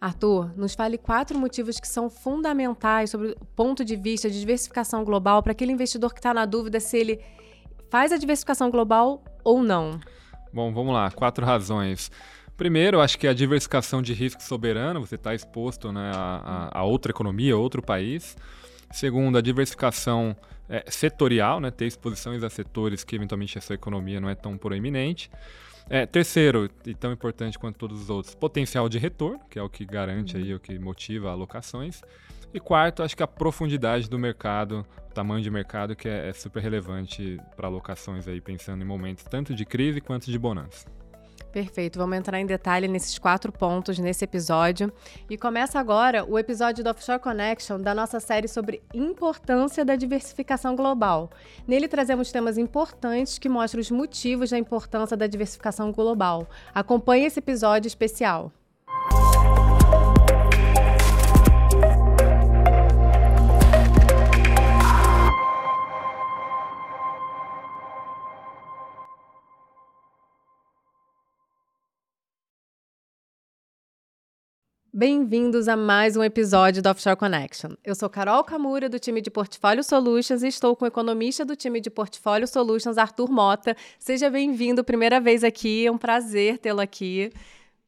Arthur, nos fale quatro motivos que são fundamentais sobre o ponto de vista de diversificação global para aquele investidor que está na dúvida se ele faz a diversificação global ou não. Bom, vamos lá. Quatro razões. Primeiro, acho que a diversificação de risco soberano, você está exposto né, a, a, outra economia, outro país. Segundo, a diversificação é, setorial, né, ter exposições a setores que eventualmente a sua economia não é tão proeminente. É, terceiro, e tão importante quanto todos os outros, potencial de retorno, que é o que garante aí, o que motiva alocações. E quarto, acho que a profundidade do mercado, o tamanho de mercado, que é, é super relevante para alocações aí, pensando em momentos tanto de crise quanto de bonança. Perfeito, vamos entrar em detalhe nesses quatro pontos nesse episódio. E começa agora o episódio do Offshore Connection da nossa série sobre importância da diversificação global. Nele trazemos temas importantes que mostram os motivos da importância da diversificação global. Acompanhe esse episódio especial. Bem-vindos a mais um episódio do Offshore Connection. Eu sou Carol Camura, do time de Portfólio Solutions, e estou com o economista do time de Portfólio Solutions, Arthur Mota. Seja bem-vindo, primeira vez aqui, é um prazer tê-lo aqui.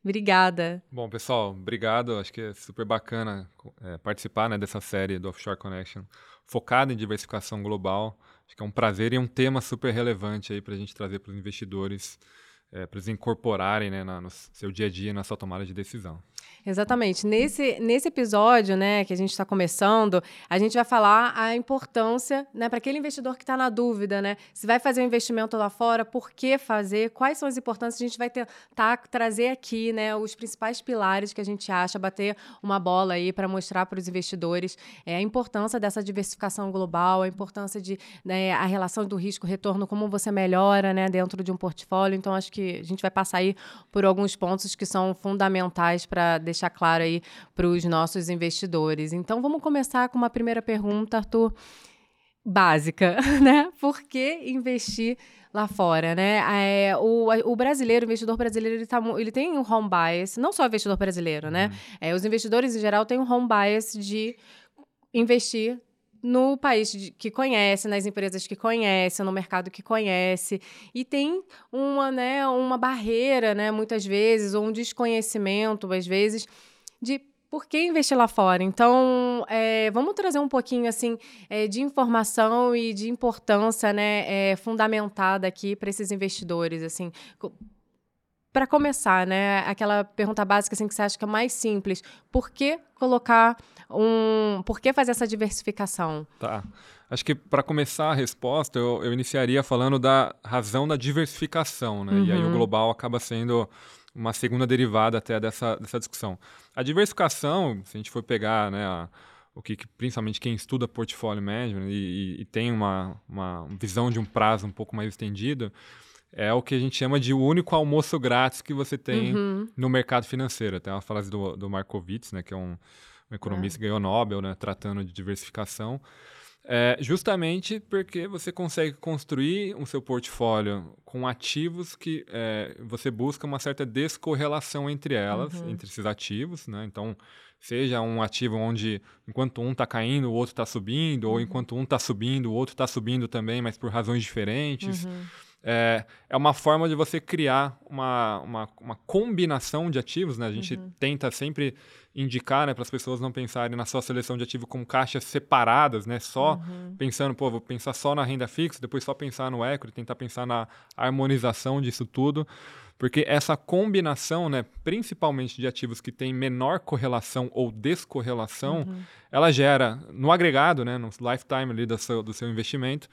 Obrigada. Bom, pessoal, obrigado. Acho que é super bacana é, participar né, dessa série do Offshore Connection, focada em diversificação global. Acho que é um prazer e um tema super relevante aí para a gente trazer para os investidores, é, para eles incorporarem né, na, no seu dia a dia, na sua tomada de decisão. Exatamente. Nesse, nesse episódio, né, que a gente está começando, a gente vai falar a importância, né, para aquele investidor que está na dúvida, né, se vai fazer um investimento lá fora, por que fazer, quais são as importâncias. A gente vai tentar trazer aqui, né, os principais pilares que a gente acha, bater uma bola aí para mostrar para os investidores é, a importância dessa diversificação global, a importância de né, a relação do risco-retorno, como você melhora, né, dentro de um portfólio. Então, acho que a gente vai passar aí por alguns pontos que são fundamentais para deixar claro aí para os nossos investidores. Então, vamos começar com uma primeira pergunta, Arthur, básica, né? Por que investir lá fora, né? É, o, o brasileiro, o investidor brasileiro, ele, tá, ele tem um home bias, não só o investidor brasileiro, né? Uhum. É, os investidores, em geral, têm um home bias de investir no país que conhece, nas empresas que conhece, no mercado que conhece. E tem uma, né, uma barreira, né, muitas vezes, ou um desconhecimento, às vezes, de por que investir lá fora? Então, é, vamos trazer um pouquinho assim é, de informação e de importância, né, é, fundamentada aqui para esses investidores, assim. Para começar, né, aquela pergunta básica assim que você acha que é mais simples, por que colocar um. Por que fazer essa diversificação? Tá. Acho que para começar a resposta, eu, eu, iniciaria falando da razão da diversificação, né? Uhum. E aí o uhum. global acaba sendo uma segunda derivada até dessa, dessa discussão. A diversificação, se a gente for pegar né, a, o que, que, principalmente quem estuda portfólio management e, e, e tem uma, uma visão de um prazo um pouco mais estendido, é o que a gente chama de o único almoço grátis que você tem uhum. no mercado financeiro. Tem uma frase do, do Markowitz, né, que é um, um economista que ganhou Nobel, né, tratando de diversificação. É, justamente porque você consegue construir o seu portfólio com ativos que é, você busca uma certa descorrelação entre elas, uhum. entre esses ativos. Né? Então, seja um ativo onde enquanto um está caindo, o outro está subindo, uhum. ou enquanto um está subindo, o outro está subindo também, mas por razões diferentes. Uhum. É, é uma forma de você criar uma, uma, uma combinação de ativos, né? A gente uhum. tenta sempre indicar né, para as pessoas não pensarem na sua seleção de ativo como caixas separadas, né? Só uhum. pensando, pô, vou pensar só na renda fixa, depois só pensar no equity, tentar pensar na harmonização disso tudo. Porque essa combinação, né, principalmente de ativos que têm menor correlação ou descorrelação, uhum. ela gera, no agregado, né, no lifetime ali do seu, do seu investimento,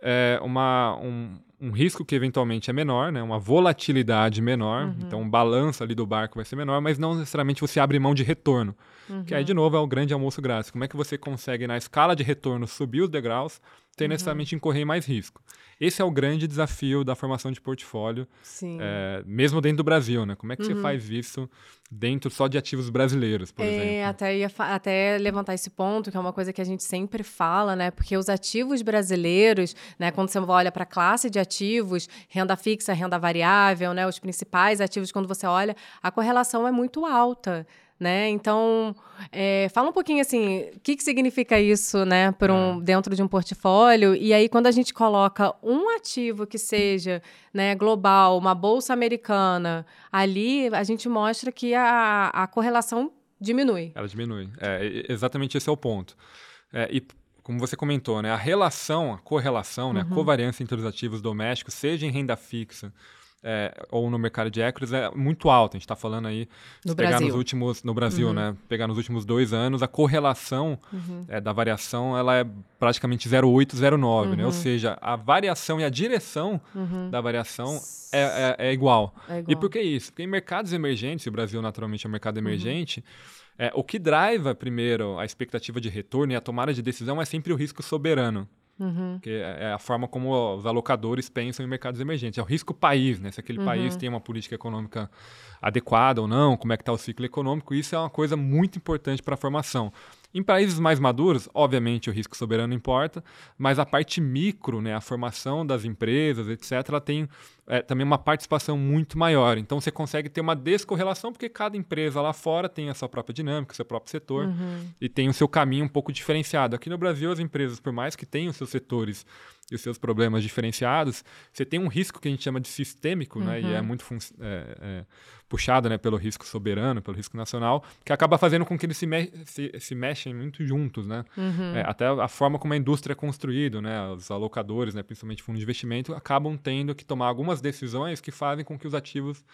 é, uma, um, um risco que eventualmente é menor, né? uma volatilidade menor, uhum. então o balanço ali do barco vai ser menor, mas não necessariamente você abre mão de retorno. Uhum. Que aí, de novo, é o grande almoço grátis. Como é que você consegue, na escala de retorno, subir os degraus sem uhum. necessariamente incorrer em mais risco? Esse é o grande desafio da formação de portfólio, é, mesmo dentro do Brasil, né? Como é que você uhum. faz isso dentro só de ativos brasileiros, por é, exemplo? Até, ia até levantar esse ponto, que é uma coisa que a gente sempre fala, né? Porque os ativos brasileiros, né? Quando você olha para a classe de ativos, renda fixa, renda variável, né? Os principais ativos, quando você olha, a correlação é muito alta né? Então, é, fala um pouquinho assim, o que, que significa isso, né, por um, é. dentro de um portfólio? E aí, quando a gente coloca um ativo que seja né, global, uma bolsa americana, ali a gente mostra que a, a correlação diminui. Ela diminui. É, exatamente esse é o ponto. É, e como você comentou, né, a relação, a correlação, né, a uhum. covariância entre os ativos domésticos, seja em renda fixa é, ou no mercado de equities é muito alta. A gente está falando aí no pegar Brasil. nos últimos no Brasil, uhum. né? Pegar nos últimos dois anos, a correlação uhum. é, da variação ela é praticamente 0,8, 0,9, uhum. né? Ou uhum. seja, a variação e a direção uhum. da variação é, é, é, igual. é, igual. E por que isso? Porque em mercados emergentes, o Brasil naturalmente é um mercado uhum. emergente. É, o que driva primeiro a expectativa de retorno e a tomada de decisão é sempre o risco soberano. Uhum. Que é, é a forma como os alocadores pensam em mercados emergentes. É o risco país, né? Se aquele uhum. país tem uma política econômica adequada ou não, como é que está o ciclo econômico, isso é uma coisa muito importante para a formação. Em países mais maduros, obviamente o risco soberano importa, mas a parte micro, né, a formação das empresas, etc., ela tem é, também uma participação muito maior. Então você consegue ter uma descorrelação, porque cada empresa lá fora tem a sua própria dinâmica, o seu próprio setor, uhum. e tem o seu caminho um pouco diferenciado. Aqui no Brasil, as empresas, por mais que tenham seus setores e os seus problemas diferenciados, você tem um risco que a gente chama de sistêmico, uhum. né, e é uhum. muito é, é, puxado né, pelo risco soberano, pelo risco nacional, que acaba fazendo com que eles se, me se, se mexem muito juntos, né? Uhum. É, até a forma como a indústria é construída, né? Os alocadores, né, principalmente fundos de investimento, acabam tendo que tomar algumas decisões que fazem com que os ativos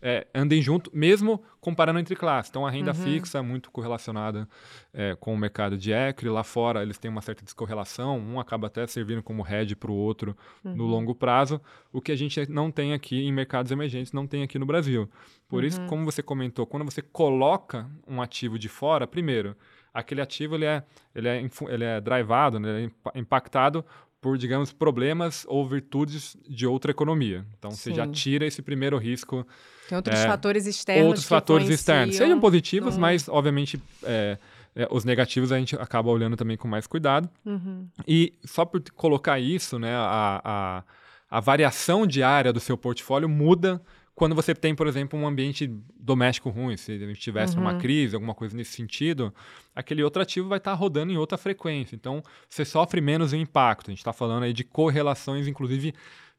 é, andem junto, mesmo comparando entre classes. Então, a renda uhum. fixa é muito correlacionada é, com o mercado de equity. Lá fora, eles têm uma certa descorrelação. Um acaba até servindo como hedge para o outro uhum. no longo prazo, o que a gente não tem aqui em mercados emergentes, não tem aqui no Brasil. Por uhum. isso, como você comentou, quando você coloca um ativo de fora, primeiro, aquele ativo ele é, ele é, ele é drivado, né, ele é impactado por, digamos, problemas ou virtudes de outra economia. Então, Sim. você já tira esse primeiro risco. Tem outros é, fatores externos. Outros fatores externos. Sejam positivos, mas, obviamente, é, é, os negativos a gente acaba olhando também com mais cuidado. Uhum. E só por colocar isso, né, a, a, a variação diária do seu portfólio muda quando você tem, por exemplo, um ambiente doméstico ruim, se a gente tivesse uhum. uma crise, alguma coisa nesse sentido, aquele outro ativo vai estar tá rodando em outra frequência. Então, você sofre menos o impacto. A gente está falando aí de correlações, inclusive,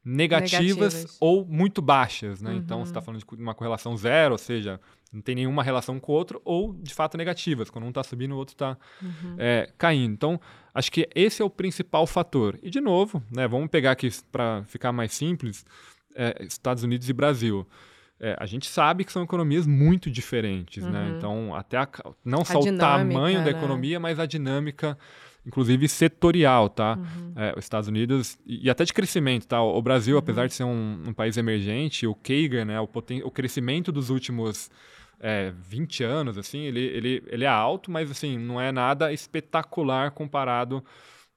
negativas, negativas. ou muito baixas. Né? Uhum. Então, você está uhum. falando de uma correlação zero, ou seja, não tem nenhuma relação com o outro, ou, de fato, negativas. Quando um está subindo, o outro está uhum. é, caindo. Então, acho que esse é o principal fator. E, de novo, né, vamos pegar aqui para ficar mais simples, é, Estados Unidos e Brasil. É, a gente sabe que são economias muito diferentes, né? uhum. né? Então, até a, não só o tamanho né? da economia, mas a dinâmica, inclusive setorial, tá? Uhum. É, os Estados Unidos, e, e, até de crescimento, tá? O Brasil, uhum. apesar de ser um, um, país emergente, o CAGR, né? O, poten o crescimento dos últimos é, 20 anos, assim, ele, ele, ele é alto, mas, assim, não é nada espetacular comparado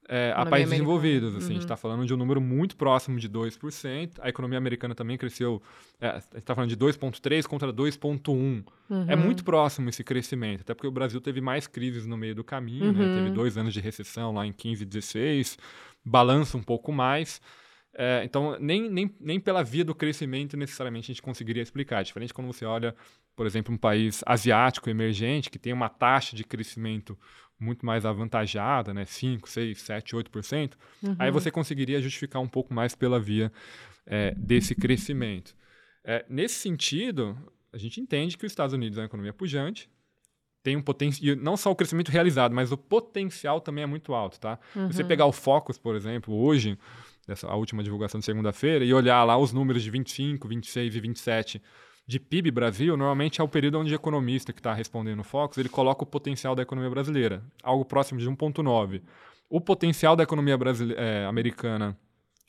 é, a países desenvolvidos. Assim, uhum. A gente está uhum. falando de um número muito próximo de 2%. A economia americana também cresceu, é, a gente está falando de 2,3% contra 2,1%. Uhum. É muito próximo esse crescimento, até porque o Brasil teve mais crises no meio do caminho, uhum. né? teve uhum. dois anos de recessão lá em 15 e 16, balança um pouco mais. É, então, nem, nem, nem pela via do crescimento necessariamente a gente conseguiria explicar. É diferente quando você olha, por exemplo, um país asiático emergente que tem uma taxa de crescimento muito mais avantajada, né? 5, 6, 7, 8%, uhum. aí você conseguiria justificar um pouco mais pela via é, desse crescimento. É, nesse sentido, a gente entende que os Estados Unidos é uma economia pujante, tem um potencial, não só o crescimento realizado, mas o potencial também é muito alto, tá? Uhum. Você pegar o Focus, por exemplo, hoje, dessa, a última divulgação de segunda-feira, e olhar lá os números de 25, 26 e 27 de PIB Brasil, normalmente é o período onde o economista que está respondendo o Fox, ele coloca o potencial da economia brasileira, algo próximo de 1,9. O potencial da economia é, americana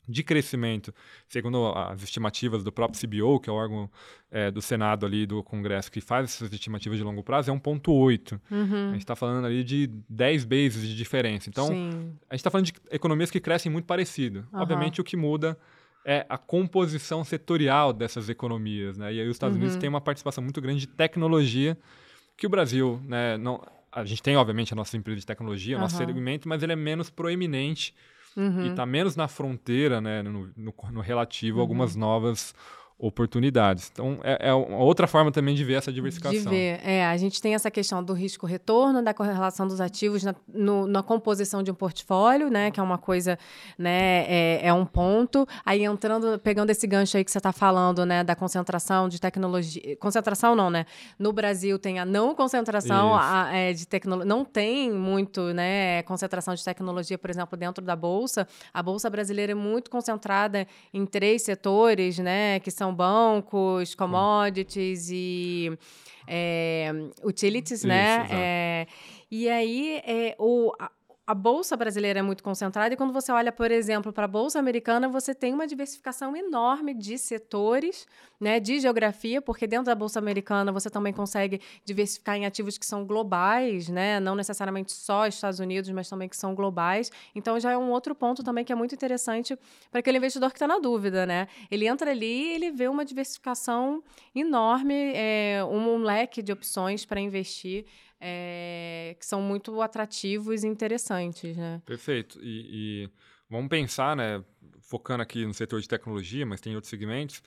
de crescimento, segundo as estimativas do próprio CBO, que é o órgão é, do Senado ali do Congresso que faz essas estimativas de longo prazo, é 1,8. Uhum. A gente está falando ali de 10 bases de diferença. Então, Sim. a gente está falando de economias que crescem muito parecido. Uhum. Obviamente, o que muda é a composição setorial dessas economias, né? E aí os Estados uhum. Unidos têm uma participação muito grande de tecnologia que o Brasil, né, não, a gente tem obviamente a nossa empresa de tecnologia, o nosso segmento, mas ele é menos proeminente uhum. e está menos na fronteira, né, no, no, no relativo a algumas uhum. novas oportunidades. Então, é, é outra forma também de ver essa diversificação. De ver. É, a gente tem essa questão do risco-retorno, da correlação dos ativos na, no, na composição de um portfólio, né? Que é uma coisa, né? É, é um ponto. Aí entrando, pegando esse gancho aí que você está falando, né? Da concentração de tecnologia. Concentração não, né? No Brasil tem a não concentração a, é, de tecnologia. Não tem muito, né? Concentração de tecnologia, por exemplo, dentro da Bolsa. A Bolsa brasileira é muito concentrada em três setores, né? Que são bancos, commodities e é, utilities, Isso, né? É, e aí, é, o, a bolsa brasileira é muito concentrada e quando você olha, por exemplo, para a bolsa americana, você tem uma diversificação enorme de setores, né, de geografia, porque dentro da bolsa americana você também consegue diversificar em ativos que são globais, né, não necessariamente só Estados Unidos, mas também que são globais. Então já é um outro ponto também que é muito interessante para aquele investidor que está na dúvida, né? Ele entra ali ele vê uma diversificação enorme, é, um leque de opções para investir é, que são muito atrativos e interessantes, né? Perfeito. E, e, vamos pensar, né, focando aqui no setor de tecnologia, mas tem outros segmentos,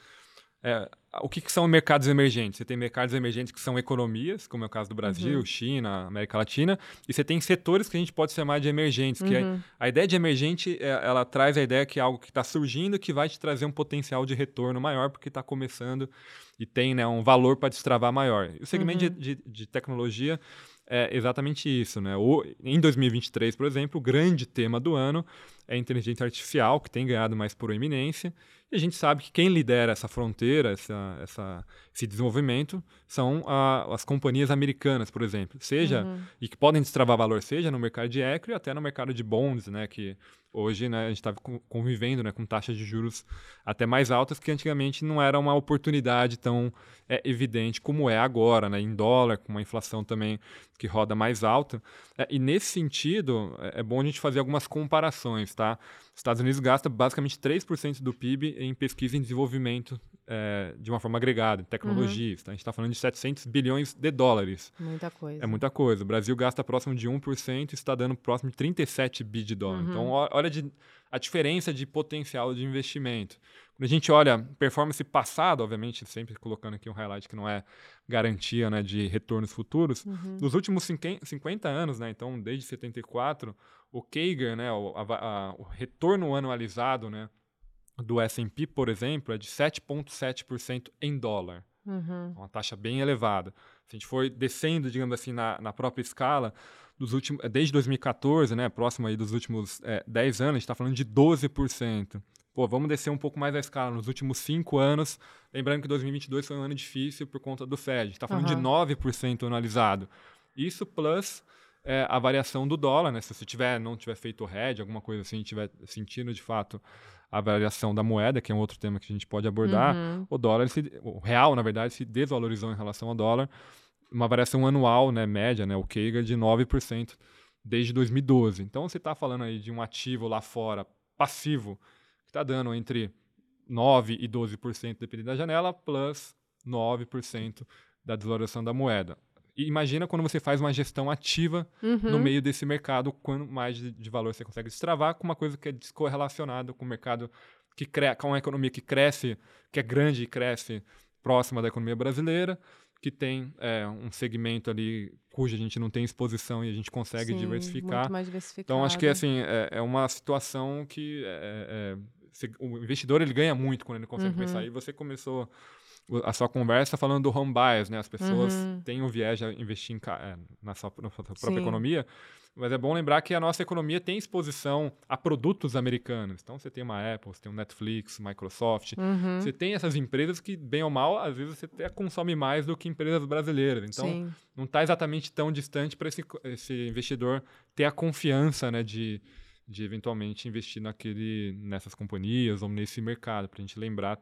é, o que, que, são mercados emergentes? Você tem mercados emergentes que são economias, como é o caso do Brasil, uhum. China, América Latina, e você tem setores que a gente pode chamar de emergentes, uhum. que a, a, ideia de emergente, é, ela traz a ideia que é algo que está surgindo, que vai te trazer um potencial de retorno maior, porque está começando e tem né, um valor para destravar maior. O segmento uhum. de, de, de, tecnologia é exatamente isso. Né? O, em 2023, por exemplo, o grande tema do ano é a inteligência artificial, que tem ganhado mais por eminência. E a gente sabe que quem lidera essa fronteira, essa, essa, esse desenvolvimento, são a, as companhias americanas, por exemplo. Seja, uhum. e que podem destravar valor, seja no mercado de equity, até no mercado de bonds, né? Que hoje né, a gente está convivendo né, com taxas de juros até mais altas, que antigamente não era uma oportunidade tão é, evidente como é agora, né, em dólar, com uma inflação também que roda mais alta. É, e nesse sentido, é, é, bom a gente fazer algumas comparações. Tá? Os Estados Unidos gasta basicamente 3% do PIB em pesquisa e desenvolvimento é, de uma forma agregada, em tecnologias. Uhum. Tá? A gente está falando de 700 bilhões de dólares. Muita coisa. É muita coisa. O Brasil gasta próximo de 1% e está dando próximo de 37 bi de dólar. Uhum. Então, olha de, a diferença de potencial de investimento. Quando a gente olha performance passada, obviamente, sempre colocando aqui um highlight que não é garantia né, de retornos futuros, uhum. nos últimos 50 anos, né, então desde 74, o CAGR, né, o, a, a, o retorno anualizado né, do S&P, por exemplo, é de 7,7% em dólar. Uhum. Uma taxa bem elevada. Se a gente for descendo, digamos assim, na, na própria escala, dos últimos, desde 2014, né, próximo aí dos últimos é, 10 anos, a gente está falando de 12%. Pô, vamos descer um pouco mais a escala. Nos últimos 5 anos, lembrando que 2022 foi um ano difícil por conta do Fed. A gente está falando uhum. de 9% anualizado. Isso plus é, a variação do dólar, né? Se você tiver, não tiver feito o hedge, alguma coisa assim, tiver sentindo de fato a variação da moeda, que é um outro tema que a gente pode abordar, uhum. o dólar, se, o real, na verdade, se desvalorizou em relação ao dólar, uma variação anual, né, média, né, o CAGR de 9% desde 2012. Então, você está falando aí de um ativo lá fora, passivo, que está dando entre 9% e 12%, dependendo da janela, plus 9% da desvalorização da moeda. E imagina quando você faz uma gestão ativa uhum. no meio desse mercado, quanto mais de, de, valor você consegue destravar com uma coisa que é descorrelacionada com o mercado que cresce, com uma economia que cresce, que é grande e cresce próxima da economia brasileira, que tem é, um segmento ali cuja a gente não tem exposição e a gente consegue Sim, diversificar. Muito mais diversificado. Então acho que assim é, é uma situação que é, é o investidor ele ganha muito quando ele consegue uhum. pensar. E você começou a sua conversa falando do home bias, né? As pessoas uhum. têm o viés de investir em, é, na, sua, na sua própria Sim. economia, mas é bom lembrar que a nossa economia tem exposição a produtos americanos. Então você tem uma Apple, você tem um Netflix, Microsoft, uhum. você tem essas empresas que, bem ou mal, às vezes você até consome mais do que empresas brasileiras. Então Sim. não está exatamente tão distante para esse, esse investidor ter a confiança né, de, de eventualmente investir naquele, nessas companhias ou nesse mercado, para a gente lembrar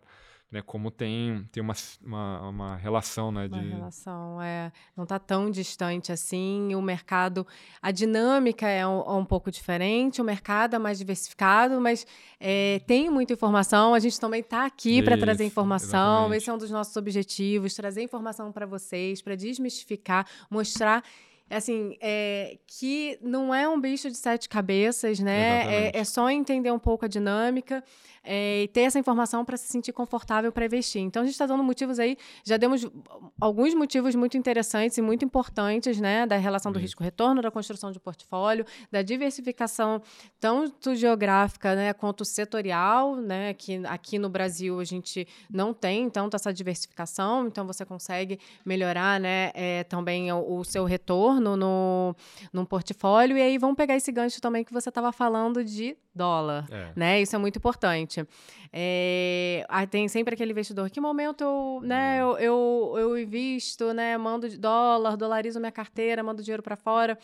né, como tem, tem uma, uma, uma relação, né? De... Uma relação, é. Não está tão distante assim. O mercado, a dinâmica é um, é um pouco diferente, o mercado é mais diversificado, mas é, tem muita informação. A gente também está aqui para trazer informação. Exatamente. Esse é um dos nossos objetivos, trazer informação para vocês, para desmistificar, mostrar assim, é, que não é um bicho de sete cabeças, né? É, é, só entender um pouco a dinâmica é, e ter essa informação para se sentir confortável para investir. Então, a gente está dando motivos aí, já demos alguns motivos muito interessantes e muito importantes, né? Da relação do risco-retorno, da construção de portfólio, da diversificação tanto geográfica né, quanto setorial, né? Que aqui no Brasil a gente não tem tanto essa diversificação, então você consegue melhorar né, é, também o, o seu retorno no, no portfólio. E aí vamos pegar esse gancho também que você estava falando de dólar, é. né? Isso é muito importante. É, tem sempre aquele investidor, que momento eu, né, eu, eu, eu invisto, né, mando dólar, dolarizo minha carteira, mando dinheiro para fora.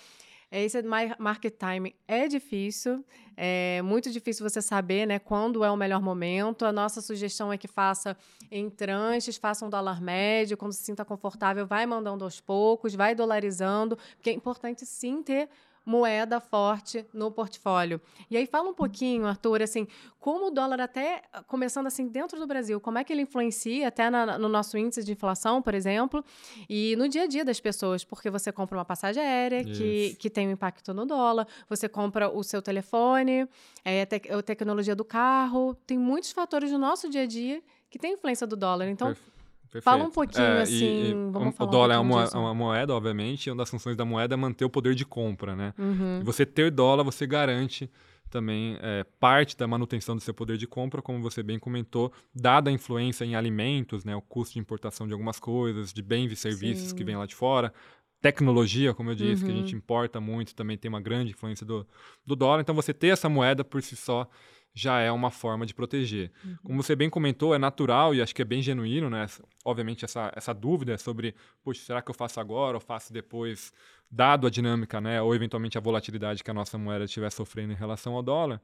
Esse market timing é difícil, é muito difícil você saber né, quando é o melhor momento. A nossa sugestão é que faça em tranches, faça um dólar médio, quando se sinta confortável, vai mandando aos poucos, vai dolarizando, porque é importante sim ter moeda forte no portfólio. E aí fala um pouquinho, Arthur, assim, como o dólar até começando assim dentro do Brasil, como é que ele influencia até na, no nosso índice de inflação, por exemplo, e no dia a dia das pessoas, porque você compra uma passagem aérea que, que tem um impacto no dólar, você compra o seu telefone, é, te, a tecnologia do carro, tem muitos fatores no nosso dia a dia que tem influência do dólar. Então, Perfeito. Perfeito. Fala um pouquinho, é, assim, e, e vamos falar O dólar um é uma, uma, moeda, obviamente, e uma das funções da moeda é manter o poder de compra, né? Uhum. E você ter dólar, você garante também é, parte da manutenção do seu poder de compra, como você bem comentou, dada a influência em alimentos, né, o custo de importação de algumas coisas, de bens e serviços Sim. que vêm lá de fora, tecnologia, como eu disse, uhum. que a gente uhum. importa muito, também tem uma grande influência do, do dólar. Então, você ter essa moeda por si só já é uma forma de proteger. Uhum. Como você bem comentou, é natural e acho que é bem genuíno, né? Obviamente, essa, essa dúvida sobre, poxa, será que eu faço agora ou faço depois, dado a dinâmica, né? Ou eventualmente a volatilidade que a nossa moeda estiver sofrendo em relação ao dólar.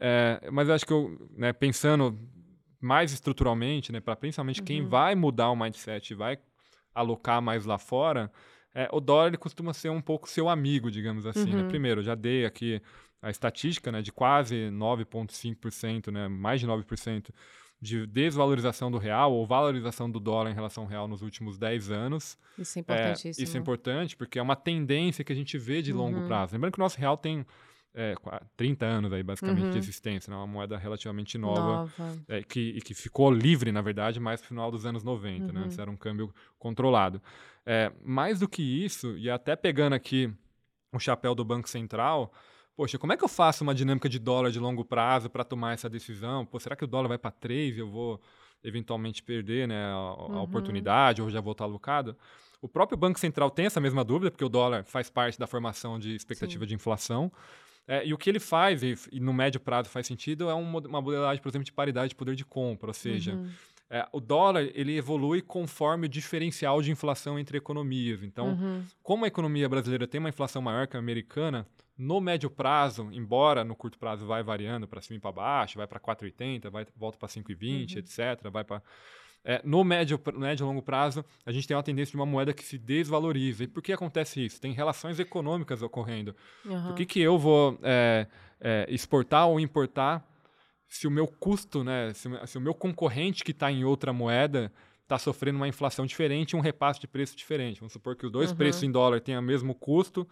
É, mas acho que eu, né, pensando mais estruturalmente, né, para principalmente uhum. quem vai mudar o mindset e vai alocar mais lá fora, é, o dólar ele costuma ser um pouco seu amigo, digamos assim. Né? Uhum. Né? Primeiro, já dei aqui a estatística né, de quase 9,5%, né, mais de 9% de desvalorização do real ou valorização do dólar em relação ao real nos últimos 10 anos. Isso é importantíssimo. É, isso é importante porque é uma tendência que a gente vê de longo uhum. prazo. Lembrando que o nosso real tem é, 30 anos aí, basicamente, uhum. de existência, né? uma moeda relativamente nova, nova. É, que, que ficou livre, na verdade, mais no final dos anos 90, né? uhum. né? Antes era um câmbio controlado. É, mais do que isso, e até pegando aqui o chapéu do Banco Central, poxa, como é que eu faço uma dinâmica de dólar de longo prazo para tomar essa decisão? Pô, será que o dólar vai para 3 e eu vou eventualmente perder né, a, a uhum. oportunidade ou já vou estar alocado? O próprio Banco Central tem essa mesma dúvida, porque o dólar faz parte da formação de expectativa Sim. de inflação. É, e o que ele faz, e, e, no médio prazo faz sentido, é uma, modelagem, por exemplo, de paridade de poder de compra, ou seja, uhum. É, o dólar ele evolui conforme o diferencial de inflação entre economias. Então, uhum. como a economia brasileira tem uma inflação maior que a americana, no médio prazo, embora no curto prazo vai variando para cima e para baixo, vai para 4,80, vai volta para 5,20, uhum. etc, vai para é, no médio, médio e longo prazo, a gente tem uma tendência de uma moeda que se desvaloriza. E por que acontece isso? Tem relações econômicas ocorrendo. Uhum. Por que, que eu vou é, é, exportar ou importar se o meu custo, né, se, se o meu concorrente que está em outra moeda está sofrendo uma inflação diferente um repasse de preço diferente. Vamos supor que os dois uhum. preços em dólar tenham o mesmo custo,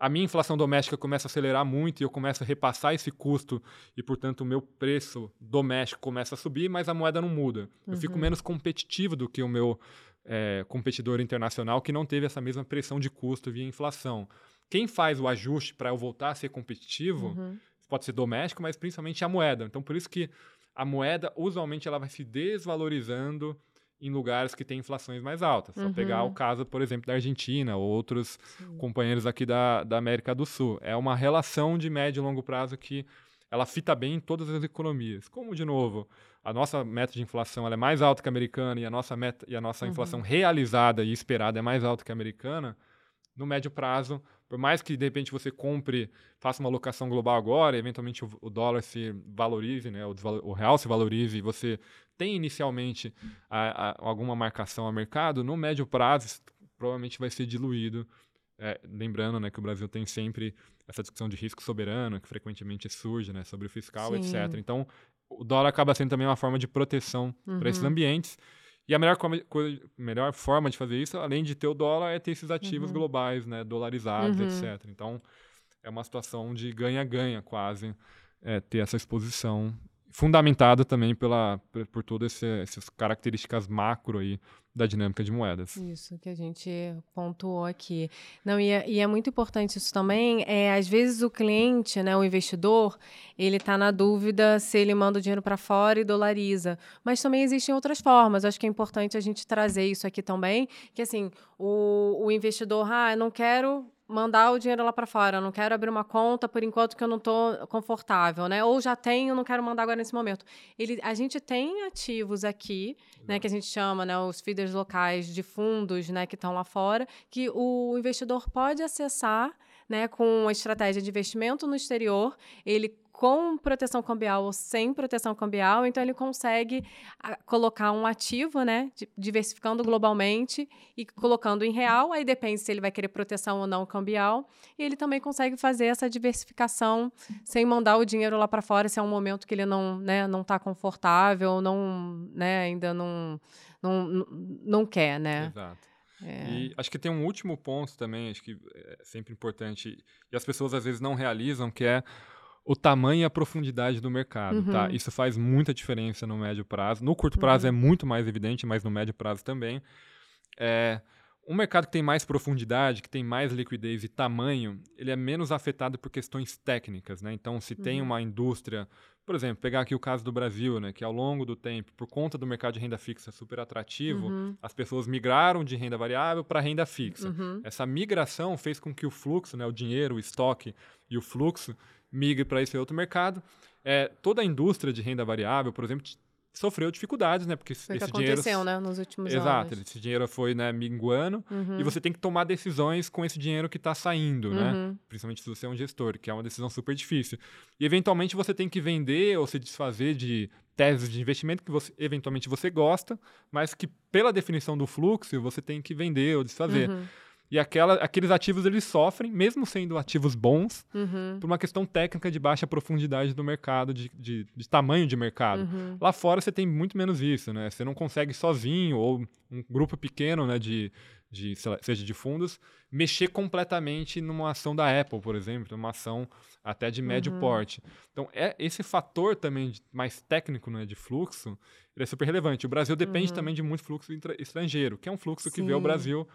a minha inflação doméstica começa a acelerar muito e eu começo a repassar esse custo e, portanto, o meu preço doméstico começa a subir, mas a moeda não muda. Uhum. Eu fico uhum. menos competitivo do que o meu é, competidor internacional que não teve essa mesma pressão de custo via inflação. Quem faz o ajuste para eu voltar a ser competitivo uhum pode ser doméstico, mas principalmente a moeda. Então, por isso que a moeda, usualmente, ela vai se desvalorizando em lugares que têm inflações mais altas. Uhum. Só pegar o caso, por exemplo, da Argentina ou outros Sim. companheiros aqui da, da América do Sul. É uma relação de médio e longo prazo que ela fita bem em todas as economias. Como, de novo, a nossa meta de inflação é mais alta que a americana e a nossa, meta, e a nossa uhum. inflação realizada e esperada é mais alta que a americana, no médio prazo, por mais que de repente você compre, faça uma alocação global agora, eventualmente o, o dólar se valorize, né, o, o, real se valorize e você tem inicialmente a, a, alguma marcação a mercado, no médio prazo provavelmente vai ser diluído. É, lembrando né, que o Brasil tem sempre essa discussão de risco soberano, que frequentemente surge né, sobre o fiscal, Sim. etc. Então, o dólar acaba sendo também uma forma de proteção uhum. para esses ambientes. E a melhor, melhor forma de fazer isso, além de ter o dólar, é ter esses ativos uhum. globais, né, dolarizados, uhum. etc. Então, é uma situação de ganha-ganha quase é, ter essa exposição fundamentada também pela, por, por todas essas características macro aí da dinâmica de moedas. Isso que a gente pontuou aqui. Não, e é, e é muito importante isso também. É, às vezes o cliente, né, o investidor, ele está na dúvida se ele manda o dinheiro para fora e dolariza. Mas também existem outras formas. Acho que é importante a gente trazer isso aqui também, que assim, o, o investidor, ah, eu não quero mandar o dinheiro lá para fora, eu não quero abrir uma conta por enquanto que eu não estou confortável, né? Ou já tenho, não quero mandar agora nesse momento. Ele, a gente tem ativos aqui, né, que a gente chama, né, os feeders locais de fundos, né, que estão lá fora, que o investidor pode acessar, né, com a estratégia de investimento no exterior, ele com proteção cambial ou sem proteção cambial, então ele consegue a, colocar um ativo, né, diversificando globalmente e colocando em real, aí depende se ele vai querer proteção ou não cambial, e ele também consegue fazer essa diversificação sem mandar o dinheiro lá para fora, se é um momento que ele não, né, não está confortável, não, né, ainda não, não, não quer, né? Exato. É. E acho que tem um último ponto também, acho que é sempre importante, e as pessoas às vezes não realizam, que é o tamanho e a profundidade do mercado, tá? uhum. tá? Isso faz muita diferença no médio prazo. No curto prazo uhum. é muito mais evidente, mas no médio prazo também. É, um mercado que tem mais profundidade, que tem mais liquidez e tamanho, ele é menos afetado por questões técnicas, né? Então, se uhum. tem uma indústria, por exemplo, pegar aqui o caso do Brasil, né, que ao longo do tempo, por conta do mercado de renda fixa super atrativo, uhum. as pessoas migraram de renda variável para renda fixa. Uhum. Essa migração fez com que o fluxo, né, o dinheiro, o estoque e o fluxo migre para esse outro mercado. É, toda a indústria de renda variável, por exemplo, sofreu dificuldades, né? Porque foi esse que dinheiro aconteceu, né, nos últimos Exato, anos. esse dinheiro foi, né, minguando uhum. e você tem que tomar decisões com esse dinheiro que está saindo, né? uhum. né? Principalmente se você é um gestor, que é uma decisão super difícil. E eventualmente você tem que vender ou se desfazer de teses de investimento que você eventualmente você gosta, mas que pela definição do fluxo você tem que vender ou desfazer. Uhum. E aquela, aqueles ativos eles sofrem, mesmo sendo ativos bons, uhum. por uma questão técnica de baixa profundidade do mercado, de, de, de tamanho de mercado. Uhum. Lá fora você tem muito menos isso, né? Você não consegue sozinho ou um grupo pequeno, né, de, de seja de fundos, mexer completamente numa ação da Apple, por exemplo, uma ação até de médio uhum. porte. Então, é esse fator também mais técnico, né, de fluxo, ele é super relevante. O Brasil depende uhum. também de muito fluxo estrangeiro, que é um fluxo Sim. que vê o Brasil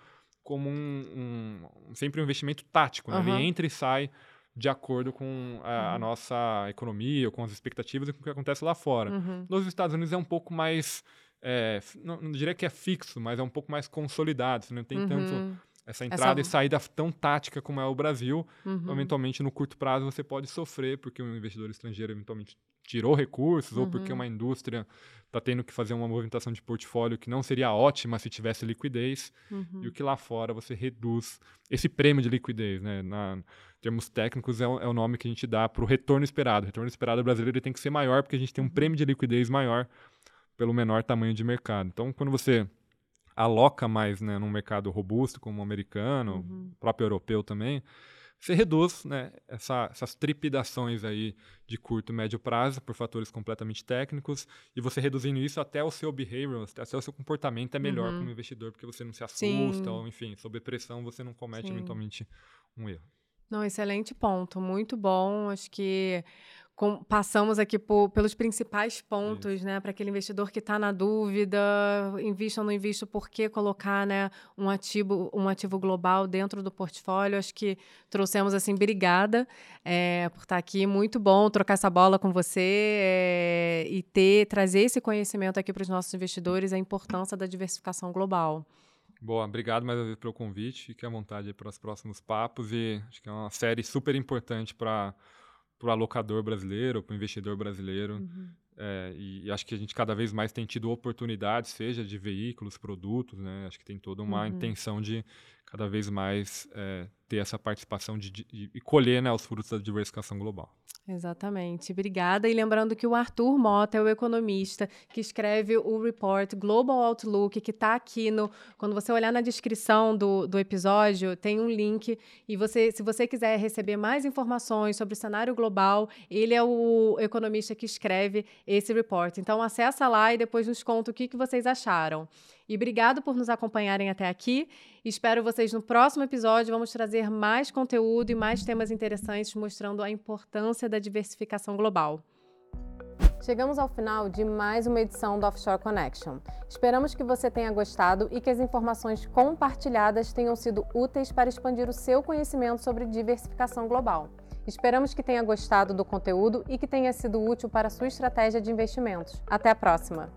como um, um sempre um investimento tático. Né? Uhum. Ele entra e sai de acordo com a, uhum. a, nossa economia, com as expectativas e com o que acontece lá fora. Uhum. Nos Estados Unidos é um pouco mais, é, não, não, diria que é fixo, mas é um pouco mais consolidado. Você não tem uhum. tanto essa entrada essa... e saída tão tática como é o Brasil. Uhum. Eventualmente, no curto prazo, você pode sofrer porque um investidor estrangeiro eventualmente tirou recursos ou porque uma indústria está tendo que fazer uma movimentação de portfólio que não seria ótima se tivesse liquidez, uhum. e o que lá fora você reduz esse prêmio de liquidez, né? Na, em termos técnicos, é o, é o nome que a gente dá para o retorno esperado. O retorno esperado brasileiro tem que ser maior porque a gente tem um uhum. prêmio de liquidez maior pelo menor tamanho de mercado. Então, quando você aloca mais né, num mercado robusto como o americano, uhum. próprio europeu também, você reduz né, essa, essas trepidações aí de curto e médio prazo por fatores completamente técnicos e você reduzindo isso até o seu behavior, até o seu comportamento é melhor uhum. como investidor porque você não se assusta Sim. ou enfim, sob pressão você não comete Sim. eventualmente um erro. Não, excelente ponto, muito bom. Acho que com, passamos aqui por, pelos principais pontos, né, para aquele investidor que está na dúvida, invista ou não invista, por que colocar, né, um ativo, um ativo global dentro do portfólio. Acho que trouxemos assim, obrigada é, por estar tá aqui, muito bom trocar essa bola com você é, e ter trazer esse conhecimento aqui para os nossos investidores, a importância da diversificação global. Boa, obrigado mais uma vez pelo convite. Fique à vontade para os próximos papos e acho que é uma série super importante para para o alocador brasileiro, para o investidor brasileiro. Uhum. É, e, acho que a gente cada vez mais tem tido oportunidades, seja de veículos, produtos, né? Acho que tem toda uma uhum. intenção de cada vez mais é, ter essa participação de, de, e colher né, os frutos da diversificação global. Exatamente. Obrigada. E lembrando que o Arthur Mota é o economista que escreve o report Global Outlook, que está aqui no. Quando você olhar na descrição do, do episódio, tem um link. E você, se você quiser receber mais informações sobre o cenário global, ele é o economista que escreve esse report. Então acessa lá e depois nos conta o que, que vocês acharam. E obrigado por nos acompanharem até aqui. Espero vocês no próximo episódio. Vamos trazer mais conteúdo e mais temas interessantes mostrando a importância da diversificação global. Chegamos ao final de mais uma edição do Offshore Connection. Esperamos que você tenha gostado e que as informações compartilhadas tenham sido úteis para expandir o seu conhecimento sobre diversificação global. Esperamos que tenha gostado do conteúdo e que tenha sido útil para a sua estratégia de investimentos. Até a próxima!